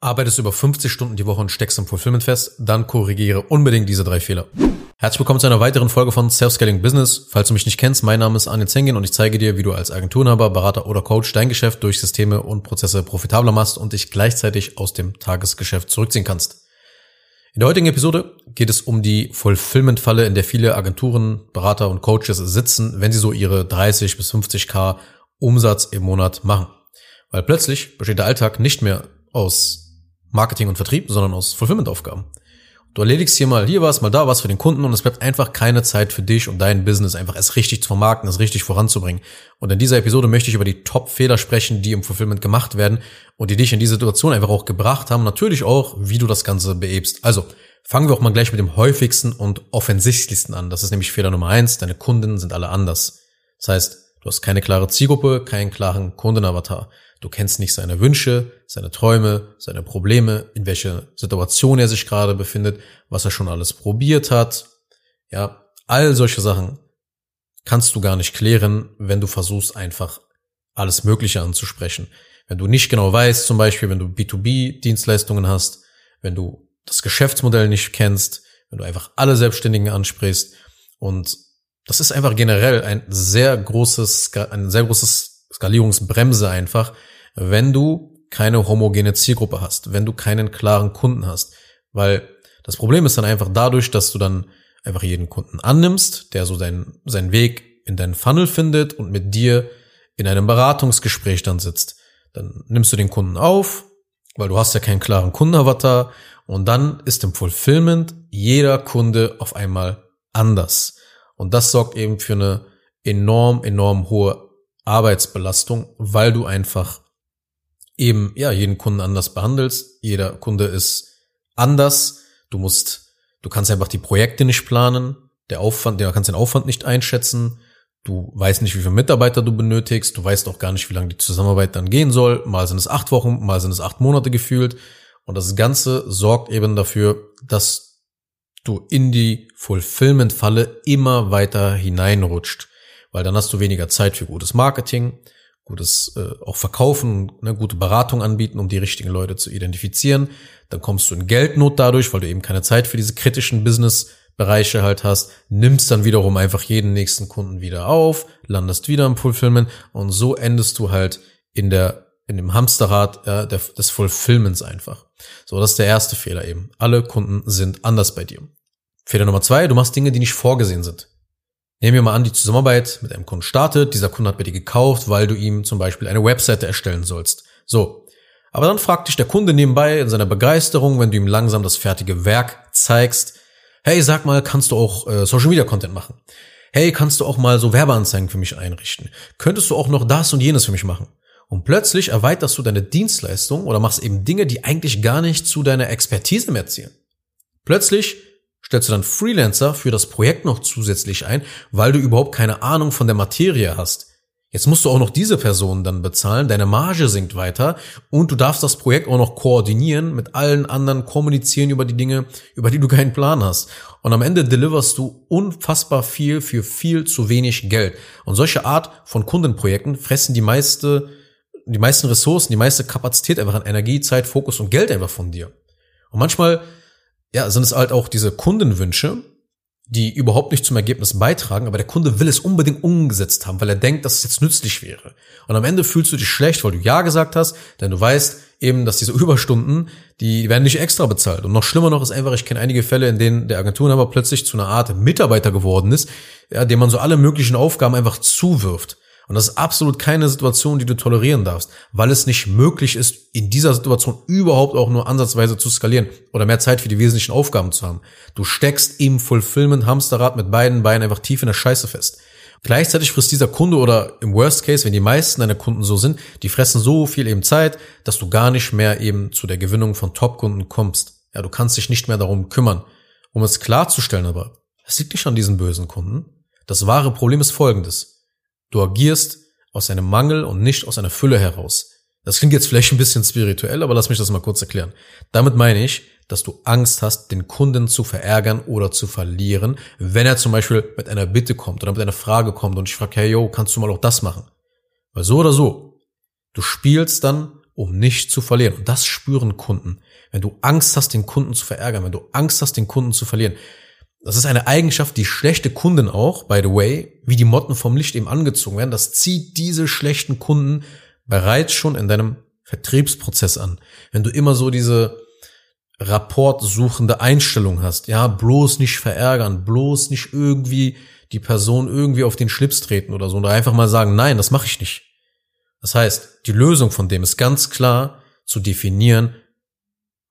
Arbeitest über 50 Stunden die Woche und steckst im Fulfillment fest? Dann korrigiere unbedingt diese drei Fehler. Herzlich willkommen zu einer weiteren Folge von Self-Scaling Business. Falls du mich nicht kennst, mein Name ist Arne Zengin und ich zeige dir, wie du als Agenturinhaber, Berater oder Coach dein Geschäft durch Systeme und Prozesse profitabler machst und dich gleichzeitig aus dem Tagesgeschäft zurückziehen kannst. In der heutigen Episode geht es um die Fulfillment-Falle, in der viele Agenturen, Berater und Coaches sitzen, wenn sie so ihre 30 bis 50k Umsatz im Monat machen. Weil plötzlich besteht der Alltag nicht mehr aus Marketing und Vertrieb, sondern aus Fulfillment-Aufgaben. Du erledigst hier mal hier was, mal da was für den Kunden und es bleibt einfach keine Zeit für dich und dein Business einfach es richtig zu vermarkten, es richtig voranzubringen. Und in dieser Episode möchte ich über die Top-Fehler sprechen, die im Fulfillment gemacht werden und die dich in diese Situation einfach auch gebracht haben. Natürlich auch, wie du das Ganze beebst. Also, fangen wir auch mal gleich mit dem häufigsten und offensichtlichsten an. Das ist nämlich Fehler Nummer eins. Deine Kunden sind alle anders. Das heißt, du hast keine klare Zielgruppe, keinen klaren Kundenavatar. Du kennst nicht seine Wünsche, seine Träume, seine Probleme, in welcher Situation er sich gerade befindet, was er schon alles probiert hat. Ja, all solche Sachen kannst du gar nicht klären, wenn du versuchst einfach alles Mögliche anzusprechen. Wenn du nicht genau weißt, zum Beispiel, wenn du B2B-Dienstleistungen hast, wenn du das Geschäftsmodell nicht kennst, wenn du einfach alle Selbstständigen ansprichst und das ist einfach generell ein sehr großes, ein sehr großes Skalierungsbremse einfach, wenn du keine homogene Zielgruppe hast, wenn du keinen klaren Kunden hast. Weil das Problem ist dann einfach dadurch, dass du dann einfach jeden Kunden annimmst, der so deinen, seinen Weg in deinen Funnel findet und mit dir in einem Beratungsgespräch dann sitzt. Dann nimmst du den Kunden auf, weil du hast ja keinen klaren Kundenavatar und dann ist im Fulfillment jeder Kunde auf einmal anders. Und das sorgt eben für eine enorm, enorm hohe Arbeitsbelastung, weil du einfach eben, ja, jeden Kunden anders behandelst. Jeder Kunde ist anders. Du musst, du kannst einfach die Projekte nicht planen. Der Aufwand, du kannst den Aufwand nicht einschätzen. Du weißt nicht, wie viele Mitarbeiter du benötigst. Du weißt auch gar nicht, wie lange die Zusammenarbeit dann gehen soll. Mal sind es acht Wochen, mal sind es acht Monate gefühlt. Und das Ganze sorgt eben dafür, dass du in die Fulfillment-Falle immer weiter hineinrutscht. Weil dann hast du weniger Zeit für gutes Marketing gutes äh, auch verkaufen, ne, gute Beratung anbieten, um die richtigen Leute zu identifizieren. Dann kommst du in Geldnot dadurch, weil du eben keine Zeit für diese kritischen Business-Bereiche halt hast, nimmst dann wiederum einfach jeden nächsten Kunden wieder auf, landest wieder im Fulfillment und so endest du halt in der in dem Hamsterrad der, des Fulfillments einfach. So, das ist der erste Fehler eben. Alle Kunden sind anders bei dir. Fehler Nummer zwei, du machst Dinge, die nicht vorgesehen sind. Nehmen wir mal an, die Zusammenarbeit mit einem Kunden startet. Dieser Kunde hat bei dir gekauft, weil du ihm zum Beispiel eine Webseite erstellen sollst. So. Aber dann fragt dich der Kunde nebenbei in seiner Begeisterung, wenn du ihm langsam das fertige Werk zeigst. Hey, sag mal, kannst du auch äh, Social Media Content machen? Hey, kannst du auch mal so Werbeanzeigen für mich einrichten? Könntest du auch noch das und jenes für mich machen? Und plötzlich erweiterst du deine Dienstleistung oder machst eben Dinge, die eigentlich gar nicht zu deiner Expertise mehr zielen. Plötzlich stellst du dann Freelancer für das Projekt noch zusätzlich ein, weil du überhaupt keine Ahnung von der Materie hast. Jetzt musst du auch noch diese Person dann bezahlen, deine Marge sinkt weiter und du darfst das Projekt auch noch koordinieren, mit allen anderen kommunizieren über die Dinge, über die du keinen Plan hast. Und am Ende deliverst du unfassbar viel für viel zu wenig Geld. Und solche Art von Kundenprojekten fressen die meiste, die meisten Ressourcen, die meiste Kapazität einfach an Energie, Zeit, Fokus und Geld einfach von dir. Und manchmal ja, sind es halt auch diese Kundenwünsche, die überhaupt nicht zum Ergebnis beitragen, aber der Kunde will es unbedingt umgesetzt haben, weil er denkt, dass es jetzt nützlich wäre. Und am Ende fühlst du dich schlecht, weil du Ja gesagt hast, denn du weißt eben, dass diese Überstunden, die werden nicht extra bezahlt. Und noch schlimmer noch ist einfach, ich kenne einige Fälle, in denen der Agenturinhaber plötzlich zu einer Art Mitarbeiter geworden ist, ja, dem man so alle möglichen Aufgaben einfach zuwirft. Und das ist absolut keine Situation, die du tolerieren darfst, weil es nicht möglich ist, in dieser Situation überhaupt auch nur ansatzweise zu skalieren oder mehr Zeit für die wesentlichen Aufgaben zu haben. Du steckst im Fulfillment Hamsterrad mit beiden Beinen einfach tief in der Scheiße fest. Gleichzeitig frisst dieser Kunde oder im Worst Case, wenn die meisten deiner Kunden so sind, die fressen so viel eben Zeit, dass du gar nicht mehr eben zu der Gewinnung von Top-Kunden kommst. Ja, du kannst dich nicht mehr darum kümmern. Um es klarzustellen aber, es liegt nicht an diesen bösen Kunden. Das wahre Problem ist folgendes. Du agierst aus einem Mangel und nicht aus einer Fülle heraus. Das klingt jetzt vielleicht ein bisschen spirituell, aber lass mich das mal kurz erklären. Damit meine ich, dass du Angst hast, den Kunden zu verärgern oder zu verlieren, wenn er zum Beispiel mit einer Bitte kommt oder mit einer Frage kommt und ich frage, hey yo, kannst du mal auch das machen? Weil so oder so, du spielst dann um nicht zu verlieren. Und das spüren Kunden. Wenn du Angst hast, den Kunden zu verärgern, wenn du Angst hast, den Kunden zu verlieren. Das ist eine Eigenschaft, die schlechte Kunden auch, by the way, wie die Motten vom Licht eben angezogen werden. Das zieht diese schlechten Kunden bereits schon in deinem Vertriebsprozess an. Wenn du immer so diese rapportsuchende Einstellung hast, ja, bloß nicht verärgern, bloß nicht irgendwie die Person irgendwie auf den Schlips treten oder so und einfach mal sagen, nein, das mache ich nicht. Das heißt, die Lösung von dem ist ganz klar zu definieren,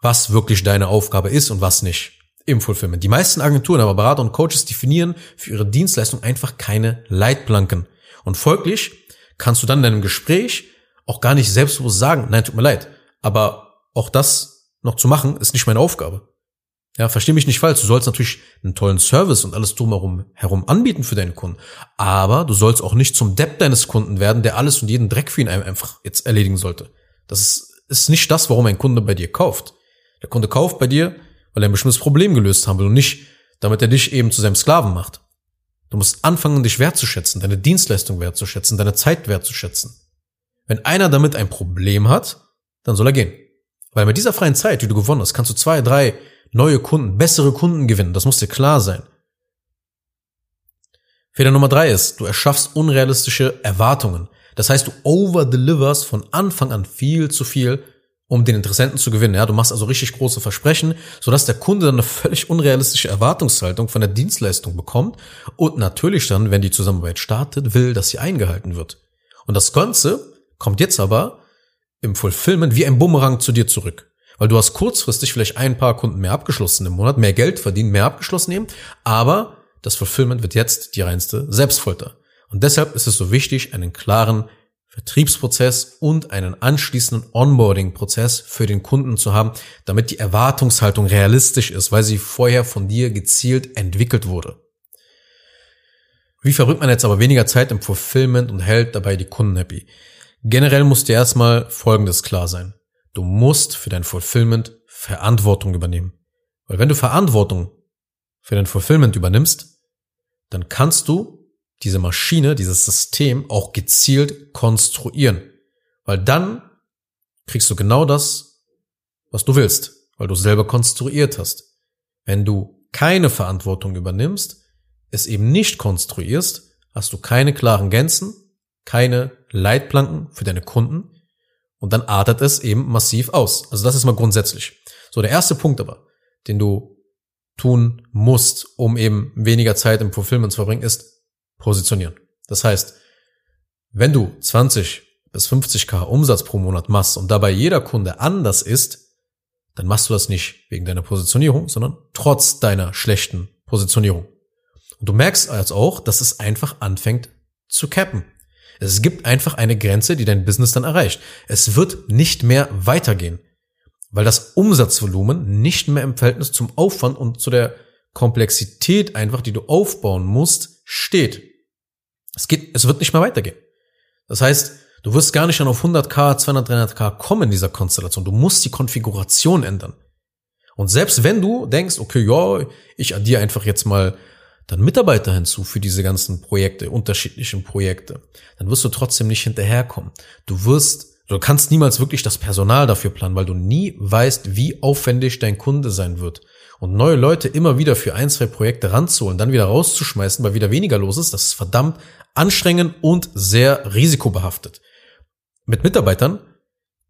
was wirklich deine Aufgabe ist und was nicht im Fulfillment. Die meisten Agenturen, aber Berater und Coaches definieren für ihre Dienstleistung einfach keine Leitplanken. Und folglich kannst du dann in deinem Gespräch auch gar nicht selbstbewusst sagen, nein, tut mir leid, aber auch das noch zu machen, ist nicht meine Aufgabe. Ja, versteh mich nicht falsch. Du sollst natürlich einen tollen Service und alles drumherum herum anbieten für deinen Kunden. Aber du sollst auch nicht zum Depp deines Kunden werden, der alles und jeden Dreck für ihn einfach jetzt erledigen sollte. Das ist, ist nicht das, warum ein Kunde bei dir kauft. Der Kunde kauft bei dir, weil er ein bestimmtes Problem gelöst haben will und nicht, damit er dich eben zu seinem Sklaven macht. Du musst anfangen, dich wertzuschätzen, deine Dienstleistung wertzuschätzen, deine Zeit wertzuschätzen. Wenn einer damit ein Problem hat, dann soll er gehen. Weil mit dieser freien Zeit, die du gewonnen hast, kannst du zwei, drei neue Kunden, bessere Kunden gewinnen. Das muss dir klar sein. Fehler Nummer drei ist, du erschaffst unrealistische Erwartungen. Das heißt, du overdeliverst von Anfang an viel zu viel, um den Interessenten zu gewinnen. Ja, du machst also richtig große Versprechen, sodass der Kunde dann eine völlig unrealistische Erwartungshaltung von der Dienstleistung bekommt und natürlich dann, wenn die Zusammenarbeit startet, will, dass sie eingehalten wird. Und das Ganze kommt jetzt aber im Fulfillment wie ein Bumerang zu dir zurück. Weil du hast kurzfristig vielleicht ein paar Kunden mehr abgeschlossen im Monat, mehr Geld verdient, mehr abgeschlossen nehmen, aber das Fulfillment wird jetzt die reinste Selbstfolter. Und deshalb ist es so wichtig, einen klaren Vertriebsprozess und einen anschließenden Onboarding-Prozess für den Kunden zu haben, damit die Erwartungshaltung realistisch ist, weil sie vorher von dir gezielt entwickelt wurde. Wie verbringt man jetzt aber weniger Zeit im Fulfillment und hält dabei die Kunden happy? Generell muss dir erstmal Folgendes klar sein. Du musst für dein Fulfillment Verantwortung übernehmen. Weil wenn du Verantwortung für dein Fulfillment übernimmst, dann kannst du diese Maschine, dieses System auch gezielt konstruieren. Weil dann kriegst du genau das, was du willst, weil du selber konstruiert hast. Wenn du keine Verantwortung übernimmst, es eben nicht konstruierst, hast du keine klaren Grenzen, keine Leitplanken für deine Kunden und dann artet es eben massiv aus. Also das ist mal grundsätzlich. So, der erste Punkt aber, den du tun musst, um eben weniger Zeit im Fulfillment zu verbringen, ist positionieren. Das heißt, wenn du 20 bis 50k Umsatz pro Monat machst und dabei jeder Kunde anders ist, dann machst du das nicht wegen deiner Positionierung, sondern trotz deiner schlechten Positionierung. Und du merkst als auch, dass es einfach anfängt zu cappen. Es gibt einfach eine Grenze, die dein Business dann erreicht. Es wird nicht mehr weitergehen, weil das Umsatzvolumen nicht mehr im Verhältnis zum Aufwand und zu der Komplexität einfach, die du aufbauen musst, steht. Es geht, es wird nicht mehr weitergehen. Das heißt, du wirst gar nicht dann auf 100k, 200, 300k kommen in dieser Konstellation. Du musst die Konfiguration ändern. Und selbst wenn du denkst, okay, ja, ich addiere einfach jetzt mal dann Mitarbeiter hinzu für diese ganzen Projekte, unterschiedlichen Projekte, dann wirst du trotzdem nicht hinterherkommen. Du wirst, du kannst niemals wirklich das Personal dafür planen, weil du nie weißt, wie aufwendig dein Kunde sein wird. Und neue Leute immer wieder für ein, zwei Projekte ranzuholen, dann wieder rauszuschmeißen, weil wieder weniger los ist, das ist verdammt anstrengend und sehr risikobehaftet. Mit Mitarbeitern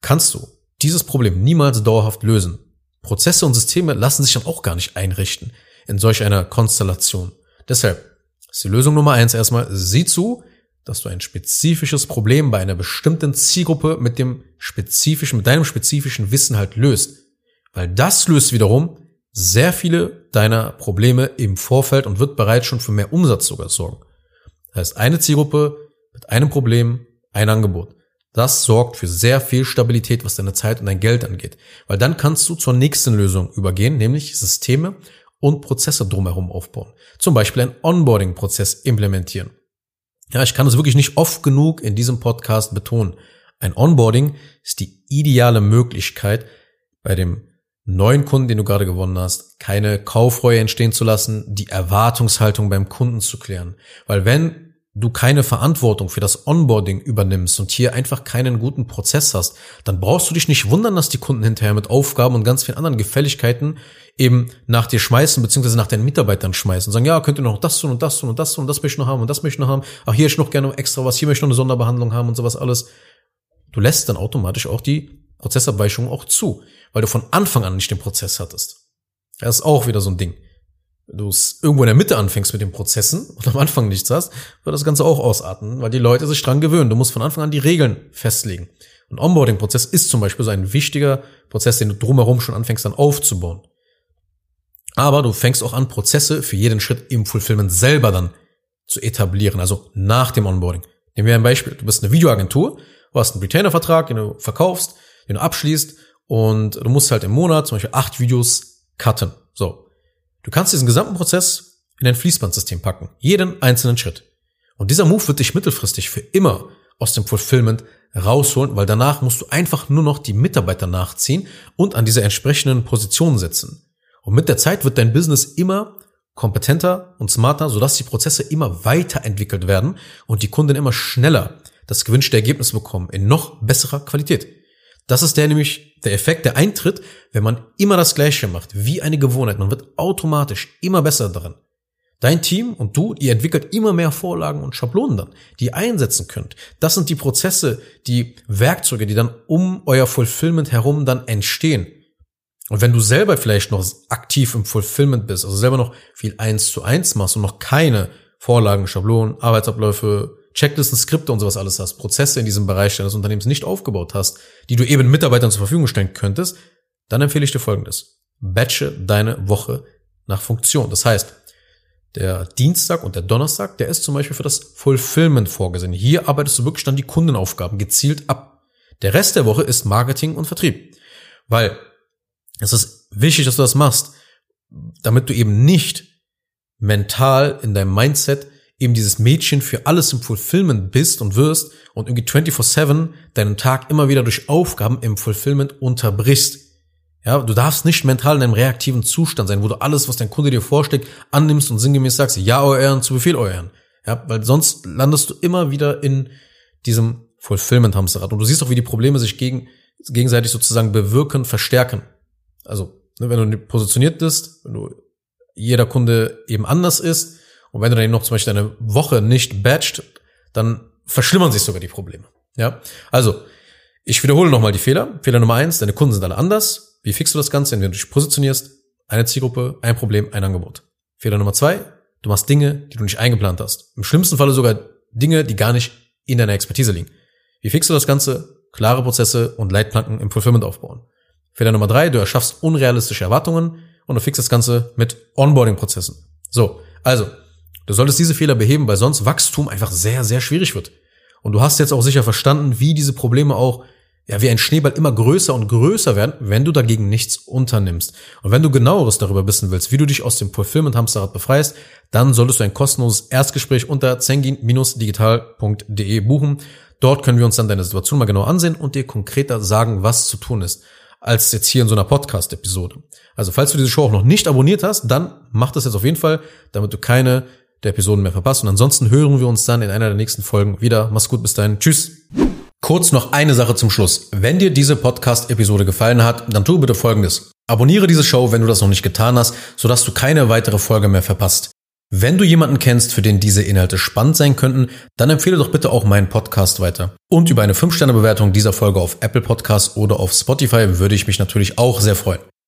kannst du dieses Problem niemals dauerhaft lösen. Prozesse und Systeme lassen sich dann auch gar nicht einrichten in solch einer Konstellation. Deshalb ist die Lösung Nummer eins erstmal, sieh zu, dass du ein spezifisches Problem bei einer bestimmten Zielgruppe mit dem spezifischen, mit deinem spezifischen Wissen halt löst. Weil das löst wiederum sehr viele deiner Probleme im Vorfeld und wird bereits schon für mehr Umsatz sogar sorgen. Das heißt, eine Zielgruppe mit einem Problem, ein Angebot. Das sorgt für sehr viel Stabilität, was deine Zeit und dein Geld angeht. Weil dann kannst du zur nächsten Lösung übergehen, nämlich Systeme und Prozesse drumherum aufbauen. Zum Beispiel einen Onboarding-Prozess implementieren. Ja, ich kann es wirklich nicht oft genug in diesem Podcast betonen. Ein Onboarding ist die ideale Möglichkeit, bei dem neuen Kunden, den du gerade gewonnen hast, keine Kaufreue entstehen zu lassen, die Erwartungshaltung beim Kunden zu klären. Weil wenn du keine Verantwortung für das Onboarding übernimmst und hier einfach keinen guten Prozess hast, dann brauchst du dich nicht wundern, dass die Kunden hinterher mit Aufgaben und ganz vielen anderen Gefälligkeiten eben nach dir schmeißen, beziehungsweise nach deinen Mitarbeitern schmeißen und sagen, ja, könnt ihr noch das tun und das tun und das tun und das möchte ich noch haben und das möchte ich noch haben. Ach, hier ich noch gerne extra was, hier möchte ich noch eine Sonderbehandlung haben und sowas alles. Du lässt dann automatisch auch die Prozessabweichung auch zu, weil du von Anfang an nicht den Prozess hattest. Das ist auch wieder so ein Ding du irgendwo in der Mitte anfängst mit den Prozessen und am Anfang nichts hast, wird das Ganze auch ausarten, weil die Leute sich dran gewöhnen. Du musst von Anfang an die Regeln festlegen. Ein Onboarding-Prozess ist zum Beispiel so ein wichtiger Prozess, den du drumherum schon anfängst dann aufzubauen. Aber du fängst auch an, Prozesse für jeden Schritt im Fulfillment selber dann zu etablieren, also nach dem Onboarding. Nehmen wir ein Beispiel. Du bist eine Videoagentur, du hast einen Retainer-Vertrag, den du verkaufst, den du abschließt und du musst halt im Monat zum Beispiel acht Videos cutten. So. Du kannst diesen gesamten Prozess in ein Fließbandsystem packen. Jeden einzelnen Schritt. Und dieser Move wird dich mittelfristig für immer aus dem Fulfillment rausholen, weil danach musst du einfach nur noch die Mitarbeiter nachziehen und an diese entsprechenden Positionen setzen. Und mit der Zeit wird dein Business immer kompetenter und smarter, sodass die Prozesse immer weiterentwickelt werden und die Kunden immer schneller das gewünschte Ergebnis bekommen in noch besserer Qualität. Das ist der nämlich der Effekt, der eintritt, wenn man immer das Gleiche macht, wie eine Gewohnheit. Man wird automatisch immer besser darin. Dein Team und du, ihr entwickelt immer mehr Vorlagen und Schablonen dann, die ihr einsetzen könnt. Das sind die Prozesse, die Werkzeuge, die dann um euer Fulfillment herum dann entstehen. Und wenn du selber vielleicht noch aktiv im Fulfillment bist, also selber noch viel eins zu eins machst und noch keine Vorlagen, Schablonen, Arbeitsabläufe, Checklisten, Skripte und sowas alles hast, Prozesse in diesem Bereich deines Unternehmens nicht aufgebaut hast, die du eben Mitarbeitern zur Verfügung stellen könntest, dann empfehle ich dir Folgendes. Batche deine Woche nach Funktion. Das heißt, der Dienstag und der Donnerstag, der ist zum Beispiel für das Fulfillment vorgesehen. Hier arbeitest du wirklich dann die Kundenaufgaben gezielt ab. Der Rest der Woche ist Marketing und Vertrieb. Weil es ist wichtig, dass du das machst, damit du eben nicht mental in deinem Mindset eben dieses Mädchen für alles im Fulfillment bist und wirst und irgendwie 24-7 deinen Tag immer wieder durch Aufgaben im Fulfillment unterbrichst. Ja, du darfst nicht mental in einem reaktiven Zustand sein, wo du alles, was dein Kunde dir vorschlägt, annimmst und sinngemäß sagst, ja, euer Ehren, zu Befehl, euer Ehren. Ja, weil sonst landest du immer wieder in diesem Fulfillment-Hamsterrad. Und du siehst auch, wie die Probleme sich gegen, gegenseitig sozusagen bewirken, verstärken. Also, ne, wenn du positioniert bist, wenn du jeder Kunde eben anders ist, und wenn du dann eben noch zum Beispiel deine Woche nicht batcht, dann verschlimmern sich sogar die Probleme. Ja, also ich wiederhole nochmal die Fehler. Fehler Nummer eins, deine Kunden sind alle anders. Wie fixst du das Ganze, indem du dich positionierst? Eine Zielgruppe, ein Problem, ein Angebot. Fehler Nummer zwei, du machst Dinge, die du nicht eingeplant hast. Im schlimmsten Falle sogar Dinge, die gar nicht in deiner Expertise liegen. Wie fixst du das Ganze? Klare Prozesse und Leitplanken im Fulfillment aufbauen. Fehler Nummer drei, du erschaffst unrealistische Erwartungen und du fixst das Ganze mit Onboarding-Prozessen. So, also Du solltest diese Fehler beheben, weil sonst Wachstum einfach sehr, sehr schwierig wird. Und du hast jetzt auch sicher verstanden, wie diese Probleme auch, ja, wie ein Schneeball immer größer und größer werden, wenn du dagegen nichts unternimmst. Und wenn du genaueres darüber wissen willst, wie du dich aus dem Fulfillment-Hamsterrad befreist, dann solltest du ein kostenloses Erstgespräch unter zengin-digital.de buchen. Dort können wir uns dann deine Situation mal genau ansehen und dir konkreter sagen, was zu tun ist, als jetzt hier in so einer Podcast-Episode. Also falls du diese Show auch noch nicht abonniert hast, dann mach das jetzt auf jeden Fall, damit du keine der Episoden mehr verpasst. Und ansonsten hören wir uns dann in einer der nächsten Folgen wieder. Mach's gut, bis dahin. Tschüss. Kurz noch eine Sache zum Schluss. Wenn dir diese Podcast-Episode gefallen hat, dann tu bitte Folgendes. Abonniere diese Show, wenn du das noch nicht getan hast, sodass du keine weitere Folge mehr verpasst. Wenn du jemanden kennst, für den diese Inhalte spannend sein könnten, dann empfehle doch bitte auch meinen Podcast weiter. Und über eine 5-Sterne-Bewertung dieser Folge auf Apple Podcasts oder auf Spotify würde ich mich natürlich auch sehr freuen.